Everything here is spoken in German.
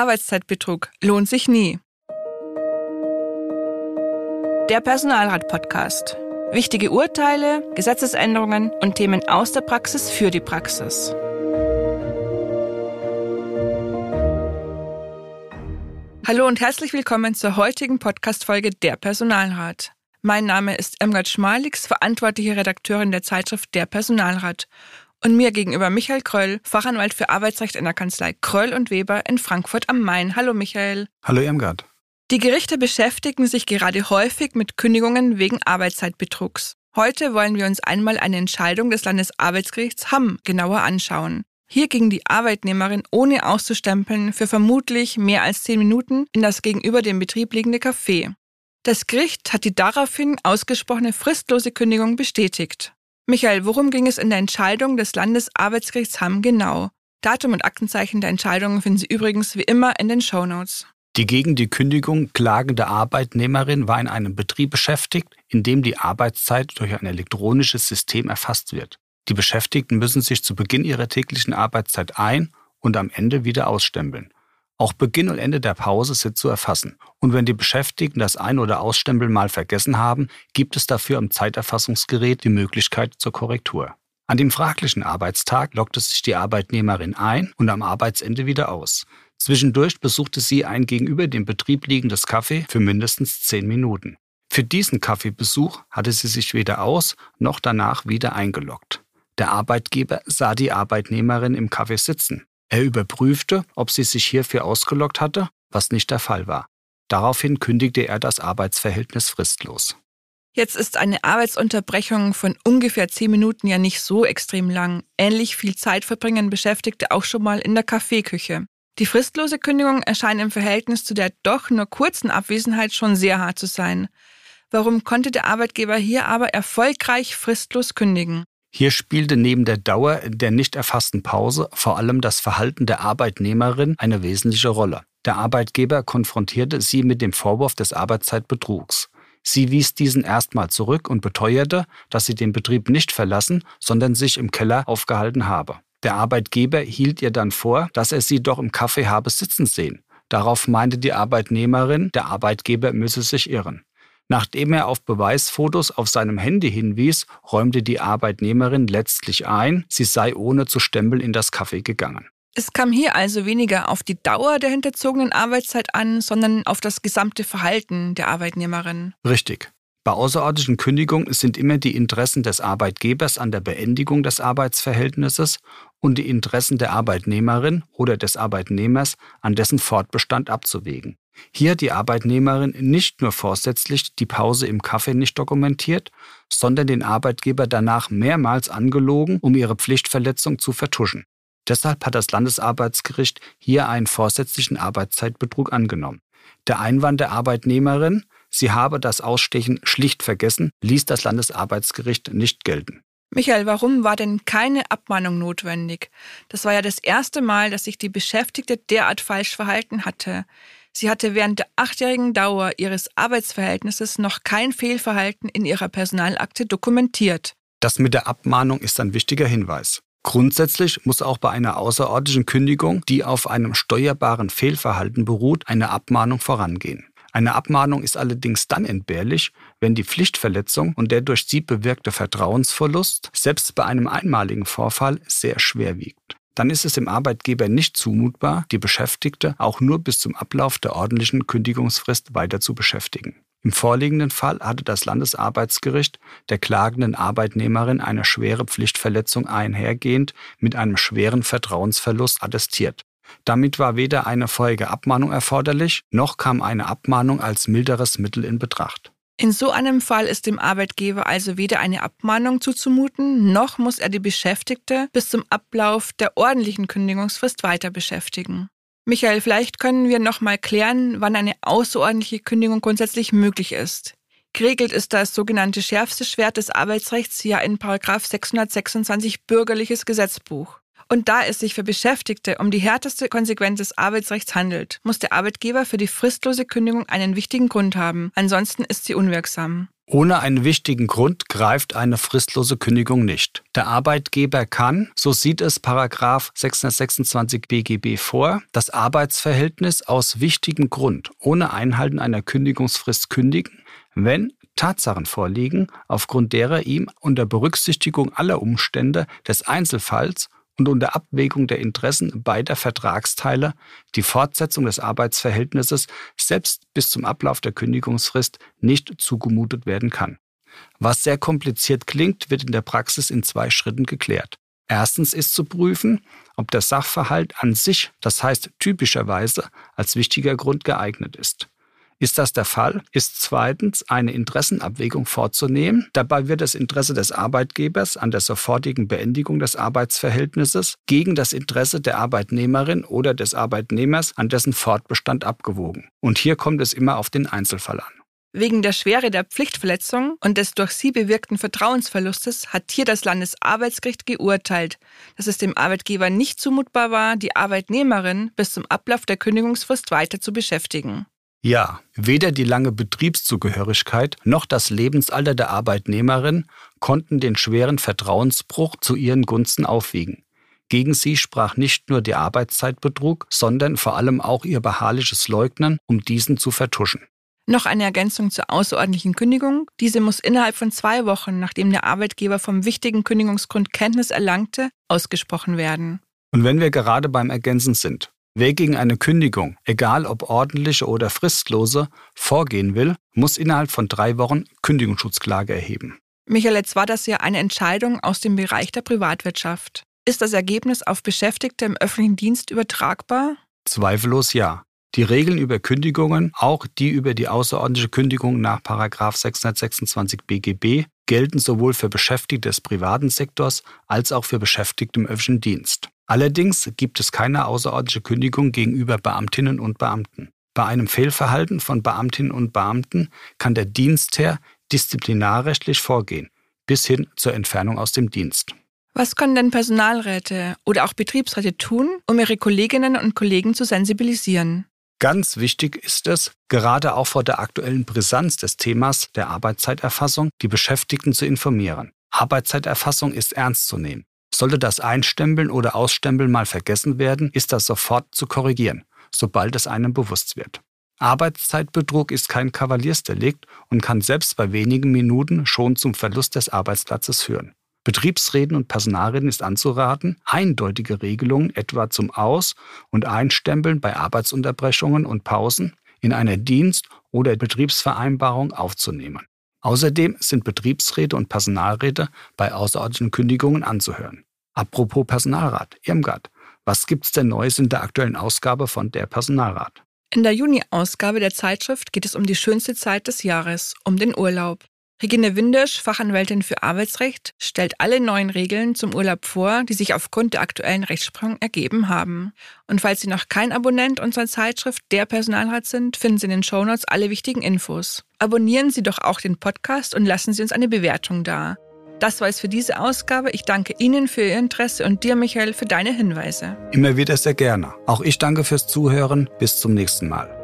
Arbeitszeitbetrug lohnt sich nie. Der Personalrat-Podcast. Wichtige Urteile, Gesetzesänderungen und Themen aus der Praxis für die Praxis. Hallo und herzlich willkommen zur heutigen Podcast-Folge Der Personalrat. Mein Name ist Emgard Schmalix, verantwortliche Redakteurin der Zeitschrift Der Personalrat. Und mir gegenüber Michael Kröll, Fachanwalt für Arbeitsrecht in der Kanzlei Kröll und Weber in Frankfurt am Main. Hallo Michael. Hallo Irmgard. Die Gerichte beschäftigen sich gerade häufig mit Kündigungen wegen Arbeitszeitbetrugs. Heute wollen wir uns einmal eine Entscheidung des Landesarbeitsgerichts Hamm genauer anschauen. Hier ging die Arbeitnehmerin ohne auszustempeln für vermutlich mehr als zehn Minuten in das gegenüber dem Betrieb liegende Café. Das Gericht hat die daraufhin ausgesprochene fristlose Kündigung bestätigt. Michael, worum ging es in der Entscheidung des Landesarbeitsgerichts Hamm genau? Datum und Aktenzeichen der Entscheidung finden Sie übrigens wie immer in den Show Notes. Die gegen die Kündigung klagende Arbeitnehmerin war in einem Betrieb beschäftigt, in dem die Arbeitszeit durch ein elektronisches System erfasst wird. Die Beschäftigten müssen sich zu Beginn ihrer täglichen Arbeitszeit ein- und am Ende wieder ausstempeln. Auch Beginn und Ende der Pause sind zu erfassen. Und wenn die Beschäftigten das Ein- oder Ausstempeln mal vergessen haben, gibt es dafür am Zeiterfassungsgerät die Möglichkeit zur Korrektur. An dem fraglichen Arbeitstag lockte sich die Arbeitnehmerin ein und am Arbeitsende wieder aus. Zwischendurch besuchte sie ein gegenüber dem Betrieb liegendes Café für mindestens zehn Minuten. Für diesen Kaffeebesuch hatte sie sich weder aus noch danach wieder eingeloggt. Der Arbeitgeber sah die Arbeitnehmerin im Café sitzen. Er überprüfte, ob sie sich hierfür ausgelockt hatte, was nicht der Fall war. Daraufhin kündigte er das Arbeitsverhältnis fristlos. Jetzt ist eine Arbeitsunterbrechung von ungefähr zehn Minuten ja nicht so extrem lang. Ähnlich viel Zeit verbringen Beschäftigte auch schon mal in der Kaffeeküche. Die fristlose Kündigung erscheint im Verhältnis zu der doch nur kurzen Abwesenheit schon sehr hart zu sein. Warum konnte der Arbeitgeber hier aber erfolgreich fristlos kündigen? Hier spielte neben der Dauer der nicht erfassten Pause vor allem das Verhalten der Arbeitnehmerin eine wesentliche Rolle. Der Arbeitgeber konfrontierte sie mit dem Vorwurf des Arbeitszeitbetrugs. Sie wies diesen erstmal zurück und beteuerte, dass sie den Betrieb nicht verlassen, sondern sich im Keller aufgehalten habe. Der Arbeitgeber hielt ihr dann vor, dass er sie doch im Café habe sitzen sehen. Darauf meinte die Arbeitnehmerin, der Arbeitgeber müsse sich irren. Nachdem er auf Beweisfotos auf seinem Handy hinwies, räumte die Arbeitnehmerin letztlich ein, sie sei ohne zu stempeln in das Café gegangen. Es kam hier also weniger auf die Dauer der hinterzogenen Arbeitszeit an, sondern auf das gesamte Verhalten der Arbeitnehmerin. Richtig. Bei außerordentlichen Kündigungen sind immer die Interessen des Arbeitgebers an der Beendigung des Arbeitsverhältnisses und die Interessen der Arbeitnehmerin oder des Arbeitnehmers an dessen Fortbestand abzuwägen. Hier hat die Arbeitnehmerin nicht nur vorsätzlich die Pause im Kaffee nicht dokumentiert, sondern den Arbeitgeber danach mehrmals angelogen, um ihre Pflichtverletzung zu vertuschen. Deshalb hat das Landesarbeitsgericht hier einen vorsätzlichen Arbeitszeitbetrug angenommen. Der Einwand der Arbeitnehmerin, sie habe das Ausstechen schlicht vergessen, ließ das Landesarbeitsgericht nicht gelten. Michael, warum war denn keine Abmahnung notwendig? Das war ja das erste Mal, dass sich die Beschäftigte derart falsch verhalten hatte. Sie hatte während der achtjährigen Dauer ihres Arbeitsverhältnisses noch kein Fehlverhalten in ihrer Personalakte dokumentiert. Das mit der Abmahnung ist ein wichtiger Hinweis. Grundsätzlich muss auch bei einer außerordentlichen Kündigung, die auf einem steuerbaren Fehlverhalten beruht, eine Abmahnung vorangehen. Eine Abmahnung ist allerdings dann entbehrlich, wenn die Pflichtverletzung und der durch sie bewirkte Vertrauensverlust selbst bei einem einmaligen Vorfall sehr schwer wiegt dann ist es dem Arbeitgeber nicht zumutbar, die Beschäftigte auch nur bis zum Ablauf der ordentlichen Kündigungsfrist weiter zu beschäftigen. Im vorliegenden Fall hatte das Landesarbeitsgericht der klagenden Arbeitnehmerin eine schwere Pflichtverletzung einhergehend mit einem schweren Vertrauensverlust attestiert. Damit war weder eine vorherige Abmahnung erforderlich, noch kam eine Abmahnung als milderes Mittel in Betracht. In so einem Fall ist dem Arbeitgeber also weder eine Abmahnung zuzumuten, noch muss er die Beschäftigte bis zum Ablauf der ordentlichen Kündigungsfrist weiter beschäftigen. Michael, vielleicht können wir noch mal klären, wann eine außerordentliche Kündigung grundsätzlich möglich ist. Geregelt ist das sogenannte schärfste Schwert des Arbeitsrechts ja in 626 Bürgerliches Gesetzbuch. Und da es sich für Beschäftigte um die härteste Konsequenz des Arbeitsrechts handelt, muss der Arbeitgeber für die fristlose Kündigung einen wichtigen Grund haben. Ansonsten ist sie unwirksam. Ohne einen wichtigen Grund greift eine fristlose Kündigung nicht. Der Arbeitgeber kann, so sieht es Paragraph 626 BGB vor, das Arbeitsverhältnis aus wichtigem Grund ohne Einhalten einer Kündigungsfrist kündigen, wenn Tatsachen vorliegen, aufgrund derer ihm unter Berücksichtigung aller Umstände des Einzelfalls und unter Abwägung der Interessen beider Vertragsteile die Fortsetzung des Arbeitsverhältnisses selbst bis zum Ablauf der Kündigungsfrist nicht zugemutet werden kann. Was sehr kompliziert klingt, wird in der Praxis in zwei Schritten geklärt. Erstens ist zu prüfen, ob der Sachverhalt an sich, das heißt typischerweise, als wichtiger Grund geeignet ist. Ist das der Fall, ist zweitens eine Interessenabwägung vorzunehmen. Dabei wird das Interesse des Arbeitgebers an der sofortigen Beendigung des Arbeitsverhältnisses gegen das Interesse der Arbeitnehmerin oder des Arbeitnehmers an dessen Fortbestand abgewogen. Und hier kommt es immer auf den Einzelfall an. Wegen der Schwere der Pflichtverletzung und des durch sie bewirkten Vertrauensverlustes hat hier das Landesarbeitsgericht geurteilt, dass es dem Arbeitgeber nicht zumutbar war, die Arbeitnehmerin bis zum Ablauf der Kündigungsfrist weiter zu beschäftigen. Ja, weder die lange Betriebszugehörigkeit noch das Lebensalter der Arbeitnehmerin konnten den schweren Vertrauensbruch zu ihren Gunsten aufwiegen. Gegen sie sprach nicht nur der Arbeitszeitbetrug, sondern vor allem auch ihr beharrliches Leugnen, um diesen zu vertuschen. Noch eine Ergänzung zur außerordentlichen Kündigung. Diese muss innerhalb von zwei Wochen, nachdem der Arbeitgeber vom wichtigen Kündigungsgrund Kenntnis erlangte, ausgesprochen werden. Und wenn wir gerade beim Ergänzen sind, Wer gegen eine Kündigung, egal ob ordentliche oder fristlose, vorgehen will, muss innerhalb von drei Wochen Kündigungsschutzklage erheben. Michael, jetzt war das ja eine Entscheidung aus dem Bereich der Privatwirtschaft. Ist das Ergebnis auf Beschäftigte im öffentlichen Dienst übertragbar? Zweifellos ja. Die Regeln über Kündigungen, auch die über die außerordentliche Kündigung nach 626 BGB, gelten sowohl für Beschäftigte des privaten Sektors als auch für Beschäftigte im öffentlichen Dienst. Allerdings gibt es keine außerordentliche Kündigung gegenüber Beamtinnen und Beamten. Bei einem Fehlverhalten von Beamtinnen und Beamten kann der Dienstherr disziplinarrechtlich vorgehen, bis hin zur Entfernung aus dem Dienst. Was können denn Personalräte oder auch Betriebsräte tun, um ihre Kolleginnen und Kollegen zu sensibilisieren? Ganz wichtig ist es, gerade auch vor der aktuellen Brisanz des Themas der Arbeitszeiterfassung, die Beschäftigten zu informieren. Arbeitszeiterfassung ist ernst zu nehmen. Sollte das Einstempeln oder Ausstempeln mal vergessen werden, ist das sofort zu korrigieren, sobald es einem bewusst wird. Arbeitszeitbetrug ist kein Kavaliersdelikt und kann selbst bei wenigen Minuten schon zum Verlust des Arbeitsplatzes führen. Betriebsräten und Personalräten ist anzuraten, eindeutige Regelungen etwa zum Aus- und Einstempeln bei Arbeitsunterbrechungen und Pausen in einer Dienst- oder Betriebsvereinbarung aufzunehmen. Außerdem sind Betriebsräte und Personalräte bei außerordentlichen Kündigungen anzuhören. Apropos Personalrat, Irmgard, was gibt's denn Neues in der aktuellen Ausgabe von der Personalrat? In der Juni-Ausgabe der Zeitschrift geht es um die schönste Zeit des Jahres, um den Urlaub. Regine Windisch, Fachanwältin für Arbeitsrecht, stellt alle neuen Regeln zum Urlaub vor, die sich aufgrund der aktuellen Rechtsprechung ergeben haben. Und falls Sie noch kein Abonnent unserer Zeitschrift Der Personalrat sind, finden Sie in den Shownotes alle wichtigen Infos. Abonnieren Sie doch auch den Podcast und lassen Sie uns eine Bewertung da. Das war es für diese Ausgabe. Ich danke Ihnen für Ihr Interesse und dir, Michael, für deine Hinweise. Immer wieder sehr gerne. Auch ich danke fürs Zuhören. Bis zum nächsten Mal.